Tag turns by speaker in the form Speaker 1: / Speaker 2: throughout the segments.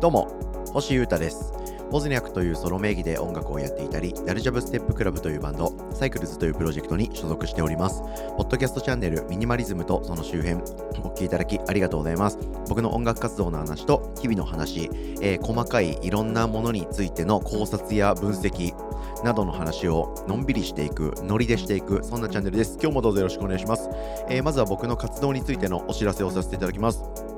Speaker 1: どうも星優太ですボズニャクというソロ名義で音楽をやっていたり、ダルジャブステップクラブというバンド、サイクルズというプロジェクトに所属しております。ポッドキャストチャンネル、ミニマリズムとその周辺、お聴きいただきありがとうございます。僕の音楽活動の話と日々の話、えー、細かいいろんなものについての考察や分析などの話をのんびりしていく、ノリでしていく、そんなチャンネルです。今日もどうぞよろしくお願いします。えー、まずは僕の活動についてのお知らせをさせていただきます。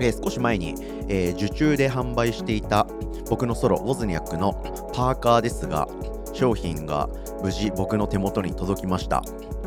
Speaker 1: えー、少し前に、えー、受注で販売していた僕のソロウォズニャックのパーカーですが商品が無事僕の手元に届きました。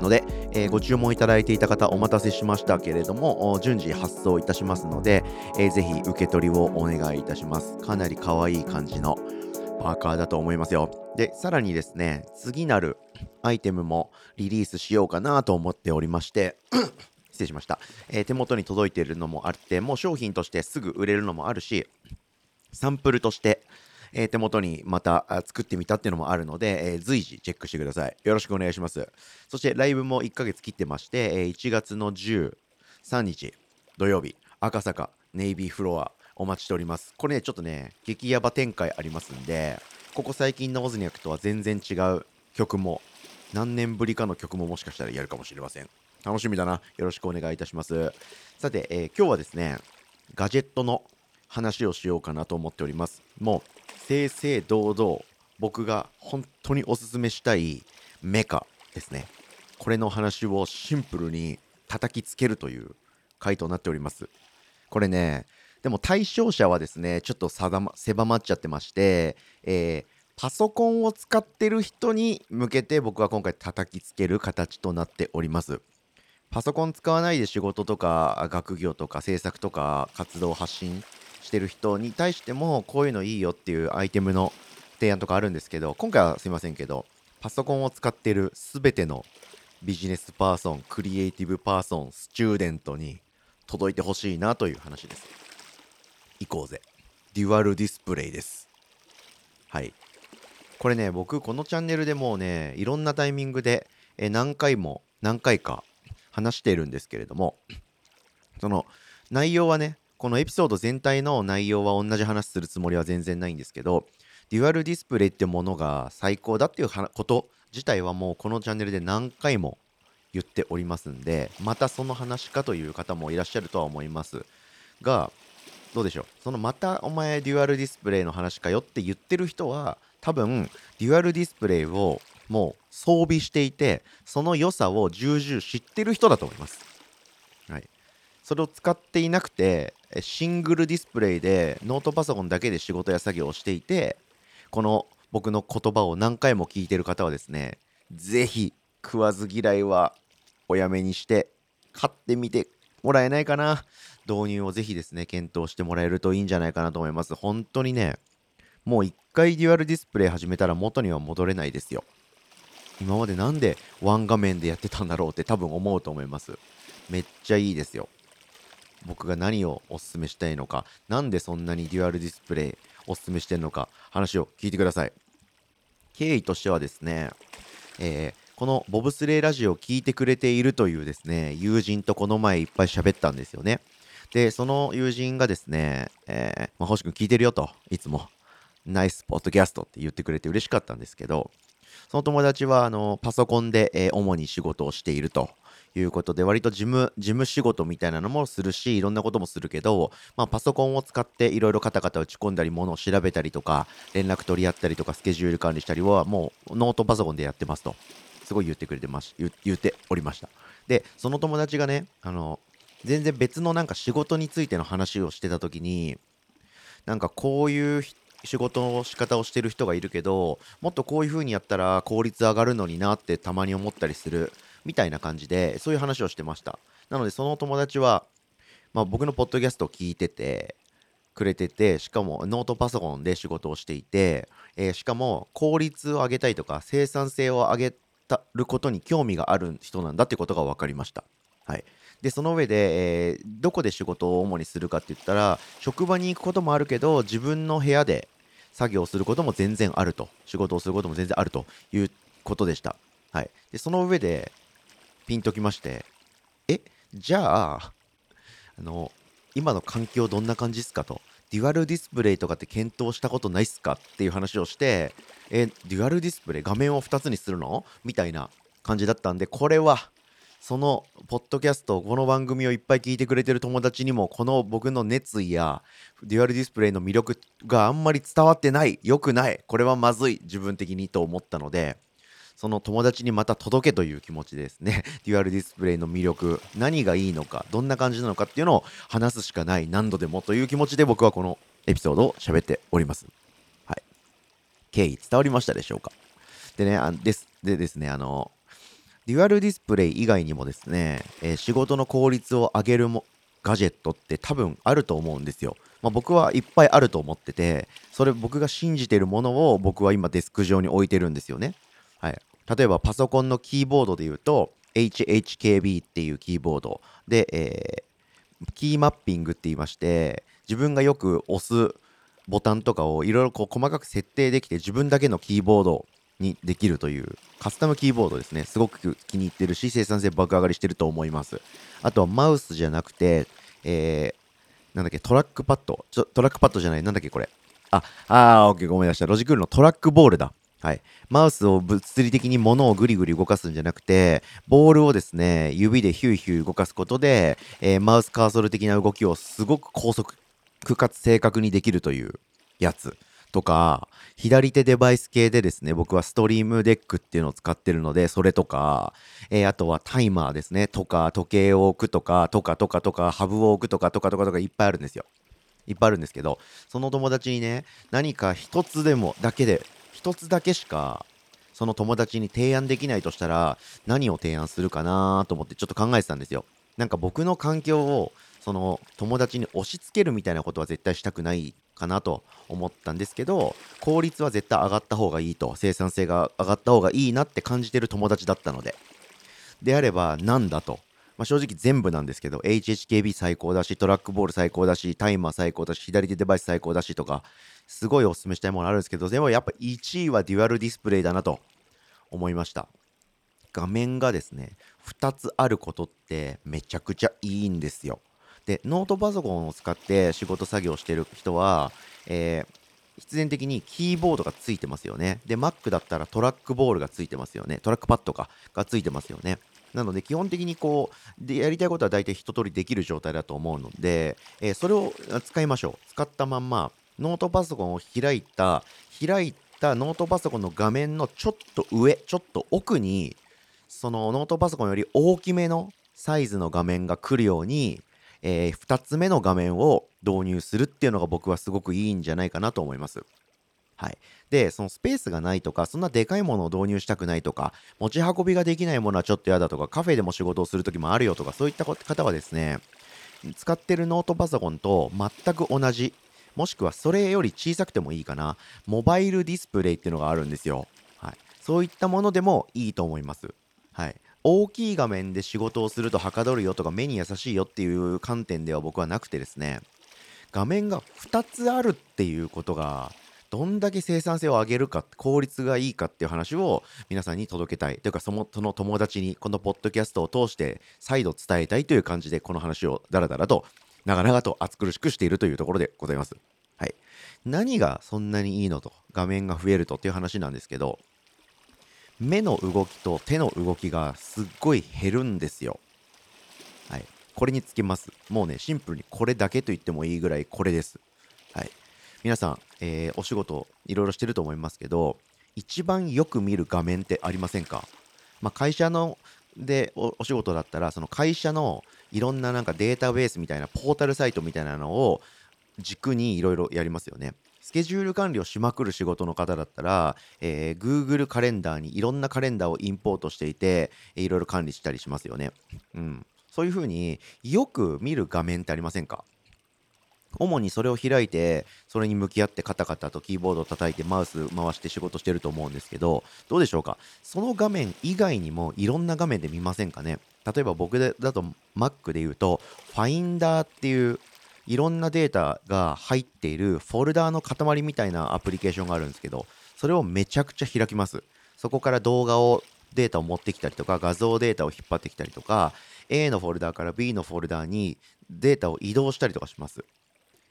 Speaker 1: ので、えー、ご注文いただいていた方お待たせしましたけれども順次発送いたしますので、えー、ぜひ受け取りをお願いいたします。かなり可愛い感じのパーカーだと思いますよ。でさらにですね次なるアイテムもリリースしようかなと思っておりまして失礼しました、えー、手元に届いているのもあってもう商品としてすぐ売れるのもあるしサンプルとして、えー、手元にまた作ってみたっていうのもあるので、えー、随時チェックしてください。よろしくお願いします。そしてライブも1ヶ月切ってまして、えー、1月の13日土曜日、赤坂ネイビーフロアお待ちしております。これね、ちょっとね、激ヤバ展開ありますんで、ここ最近のオズニャクとは全然違う曲も、何年ぶりかの曲ももしかしたらやるかもしれません。楽しみだな。よろしくお願いいたします。さて、えー、今日はですね、ガジェットの話をしようかなと思っております。もう正々堂々僕が本当におすすめしたいメカですね。これの話をシンプルに叩きつけるという回となっております。これね、でも対象者はですね、ちょっと狭ま狭まっちゃってまして、えー、パソコンを使ってる人に向けて僕は今回叩きつける形となっております。パソコン使わないで仕事とか学業とか制作とか活動発信してる人に対してもこういうのいいよっていうアイテムの提案とかあるんですけど今回はすいませんけどパソコンを使ってる全てのビジネスパーソン creative person student に届いてほしいなという話です。行こうぜ。デュアルディスプレイです。はい。これね僕このチャンネルでもうねいろんなタイミングでえ何回も何回か話しているんですけれどもその内容はねこのエピソード全体の内容は同じ話するつもりは全然ないんですけどデュアルディスプレイってものが最高だっていうこと自体はもうこのチャンネルで何回も言っておりますんでまたその話かという方もいらっしゃるとは思いますがどうでしょう？そのまたお前デュアルディスプレイの話かよって言ってる人は多分デュアルディスプレイをもう装備していてその良さを重々知ってる人だと思います。はい。それを使っていなくてシングルディスプレイでノートパソコンだけで仕事や作業をしていてこの僕の言葉を何回も聞いてる方はですね是非食わず嫌いはおやめにして買ってみてもらえないかな。導入をぜひですね検討してもらえるといいんじゃないかなと思います。本当にねもう一回デュアルディスプレイ始めたら元には戻れないですよ。今までなんでワン画面でやってたんだろうって多分思うと思いますめっちゃいいですよ僕が何をおすすめしたいのか、なんでそんなにデュアルディスプレイおすすめしてるのか、話を聞いてください。経緯としてはですね、えー、このボブスレーラジオを聞いてくれているというですね、友人とこの前いっぱい喋ったんですよね。で、その友人がですね、えー、まあ、星君聞いてるよと、いつも、ナイスポッドキャストって言ってくれて嬉しかったんですけど、その友達はあのパソコンで、えー、主に仕事をしているということで、割と事務、事務仕事みたいなのもするし、いろんなこともするけど、まあ、パソコンを使っていろいろカタカタ打ち込んだり、ものを調べたりとか、連絡取り合ったりとか、スケジュール管理したりは、もうノートパソコンでやってますと、すごい言ってくれてます、言言っておりました。で、その友達がね、あの、全然別のなんか仕事についての話をしてた時に、なんかこういう人仕事の仕方をしてる人がいるけどもっとこういう風にやったら効率上がるのになってたまに思ったりするみたいな感じで、そういう話をしてました。なので、その友達は、まあ、僕のポッドキャストを聞いてて、くれてて、しかもノートパソコンで仕事をしていて、えー、しかも効率を上げたいとか生産性を上げたることに興味がある人なんだってことが分かりました。はい。で、その上で、えー、どこで仕事を主にするかって言ったら、職場に行くこともあるけど、自分の部屋で作業することも全然あると。仕事をすることも全然あるということでした。はい。で、その上で、ピンときまして、え、じゃあ、あの、今の環境どんな感じですかと。デュアルディスプレイとかって検討したことないっすか？っていう話をしてえデュアルディスプレイ画面を2つにするの？みたいな感じだったんでこれはそのポッドキャストこの番組をいっぱい聞いてくれてる友達にもこの僕の熱意やデュアルディスプレイの魅力があんまり伝わってない良くないこれはまずい自分的にと思ったのでその友達にまた届けという気持ちですね。デュアルディスプレイの魅力何がいいのかどんな感じなのかっていうのを話すしかない何度でもという気持ちで僕はこのエピソードを喋っております。はい。経緯伝わりましたでしょうか？でねあですでですねあのデュアルディスプレイ以外にもですね、えー、仕事の効率を上げるもガジェットって多分あると思うんですよ。まあ、僕はいっぱいあると思ってて、それ僕が信じてるものを僕は今デスク上に置いてるんですよね。はい。例えばパソコンのキーボードで言うと、HHKB っていうキーボードで、えー、キーマッピングって言いまして、自分がよく押すボタンとかをいろいろ細かく設定できて自分だけのキーボードにできるというカスタムキーボードですね。すごく気に入ってるし、生産性爆上がりしてると思います。あとはマウスじゃなくて、えー、なんだっけ、トラックパッド。ちょトラックパッドじゃない、なんだっけ、これ。あ、あー、オッケー、ごめんなさい。ロジクールのトラックボールだ。はい。マウスを物理的に物をぐりぐり動かすんじゃなくて、ボールをですね、指でヒューヒュー動かすことで、えー、マウスカーソル的な動きをすごく高速かつ正確にできるというやつ。とか、左手デバイス系でですね、僕はストリームデックっていうのを使ってるので、それとか、えー、あとはタイマーですね、とか、時計を置くとか、とか、とか、とか、ハブを置くとか、とか、とか、とか、いっぱいあるんですよ。いっぱいあるんですけど、その友達にね、何か一つでも、だけで、一つだけしか、その友達に提案できないとしたら、何を提案するかなと思ってちょっと考えてたんですよ。なんか僕の環境をその友達に押し付けるみたいなことは絶対したくないかなと思ったんですけど効率は絶対上がった方がいいと生産性が上がった方がいいなって感じてる友達だったので。であればなんだと、まあ、正直全部なんですけど HHKB 最高だしトラックボール最高だしタイマー最高だし左手デバイス最高だしとかすごいおすすめしたいものあるんですけどでもやっぱ1位はデュアルディスプレイだなと思いました。画面がですね2つあることってめちゃくちゃいいんですよ。で、ノートパソコンを使って仕事作業してる人は、えー、必然的にキーボードがついてますよね。で、Mac だったらトラックボールがついてますよね。トラックパッドかがついてますよね。なので、基本的にこう、でやりたいことは大体一通りできる状態だと思うので、えー、それを使いましょう。使ったまんま、ノートパソコンを開いた、開いたノートパソコンの画面のちょっと上、ちょっと奥に、そのノートパソコンより大きめのサイズの画面が来るように、えー、2つ目の画面を導入するっていうのが僕はすごくいいんじゃないかなと思います。はい。で、そのスペースがないとか、そんなでかいものを導入したくないとか、持ち運びができないものはちょっと嫌だとか、カフェでも仕事をするときもあるよとか、そういった方はですね、使ってるノートパソコンと全く同じ、もしくはそれより小さくてもいいかな、モバイルディスプレイっていうのがあるんですよ。はい。そういったものでもいいと思います。はい。大きい画面で仕事をするとはかどるよとか目に優しいよっていう観点では僕はなくてですね画面が2つあるっていうことがどんだけ生産性を上げるか効率がいいかっていう話を皆さんに届けたいというかそのその友達にこのポッドキャストを通して再度伝えたいという感じでこの話をダラダラと長々と熱苦しくしているというところでございます。はい、何がそんなにいいのと画面が増えるとっていう話なんですけど目の動きと手の動きがすっごい減るんですよ。はい。これにつきます。もうね、シンプルにこれだけと言ってもいいぐらいこれです。はい。皆さん、えー、お仕事いろいろしてると思いますけど、一番よく見る画面ってありませんか？まあ、会社のでお仕事だったら、その会社のいろんななんかデータベースみたいなポータルサイトみたいなのを軸にいろいろやりますよね。スケジュール管理をしまくる仕事の方だったら、えー、Google カレンダーにいろんなカレンダーをインポートしていて、いろいろ管理したりしますよね。うん。そういうふうによく見る画面ってありませんか？主にそれを開いて、それに向き合ってカタカタとキーボードを叩いてマウス回して仕事してると思うんですけど、どうでしょうか？その画面以外にもいろんな画面で見ませんかね？例えば僕だと Mac で言うと、Finder っていういろんなデータが入っているフォルダーの塊みたいなアプリケーションがあるんですけど、それをめちゃくちゃ開きます。そこから動画を、データを持ってきたりとか、画像データを引っ張ってきたりとか、A のフォルダーから B のフォルダーにデータを移動したりとかします。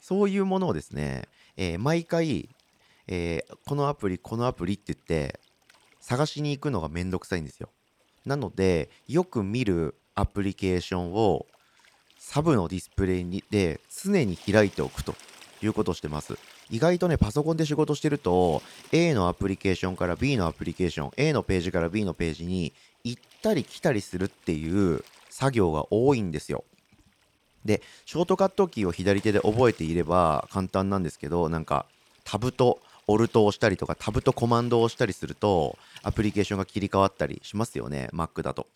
Speaker 1: そういうものをですね、えー毎回、えーこのアプリこのアプリって言って探しに行くのがめんどくさいんですよなのでよく見るアプリケーションをサブのディスプレイにで常に開いておくということをしてます。意外とねパソコンで仕事してると A のアプリケーションから B のアプリケーション A のページから B のページに行ったり来たりするっていう作業が多いんですよ。でショートカットキーを左手で覚えていれば簡単なんですけどなんかタブとオルトを押したりとかタブとコマンドを押したりするとアプリケーションが切り替わったりしますよね Mac だと。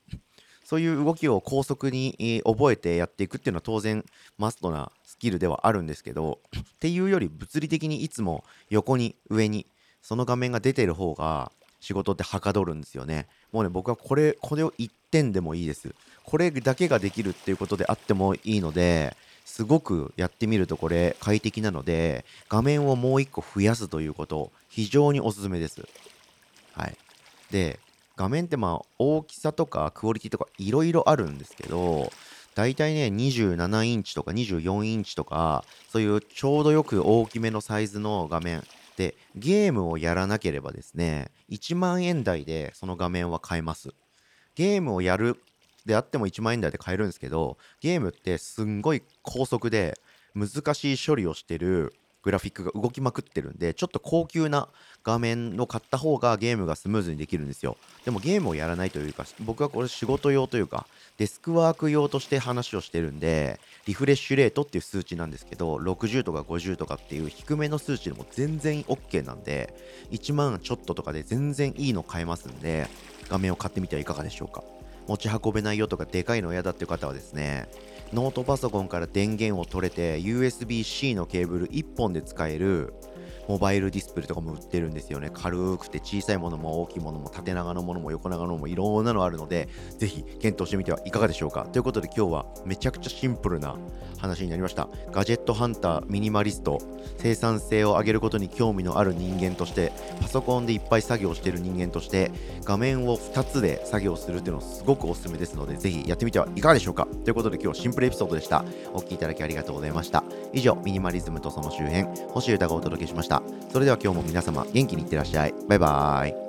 Speaker 1: そういう動きを高速に覚えてやっていくっていうのは当然マストなスキルではあるんですけど っていうより物理的にいつも横に上にその画面が出てる方が仕事ってはかどるんですよね。もうね僕はこれこれを1点でもいいです。これだけができるっていうことであってもいいのですごくやってみるとこれ快適なので画面をもう1個増やすということ非常におすすめです。はい。で画面ってまあ大きさとかクオリティとかいろいろあるんですけどだいたいね27インチとか24インチとかそういうちょうどよく大きめのサイズの画面でゲームをやらなければですね1万円台でその画面は買えます。ゲームをやるであっても1万円台で買えるんですけどゲームってすんごい高速で難しい処理をしてるグラフィックが動きまくってるんでちょっと高級な画面を買った方がゲームがスムーズにできるんですよ。でもゲームをやらないというか僕はこれ仕事用というかデスクワーク用として話をしてるんでリフレッシュレートっていう数値なんですけど60とか50とかっていう低めの数値でも全然 OK なんで1万ちょっととかで全然いいの買えますんで画面を買ってみてはいかがでしょうか。持ち運べないよとかでかいの嫌だっていう方はですねノートパソコンから電源を取れて USB-C のケーブル1本で使えるモバイルディスプレイとかも売ってるんですよね。軽くて小さいものも大きいものも縦長のものも横長のものもいろんなのあるのでぜひ検討してみてはいかがでしょうか。ということで今日はめちゃくちゃシンプルな話になりました。ガジェットハンターミニマリスト生産性を上げることに興味のある人間としてパソコンでいっぱい作業してる人間として画面を2つで作業するっていうのすごくおすすめですのでぜひやってみてはいかがでしょうか。ということで今日はシンプルエピソードでした。お聞きいただきありがとうございました。以上ミニマリズムとその周辺星歌がお届けしました。それでは今日も皆様元気にいってらっしゃい。バイバーイ。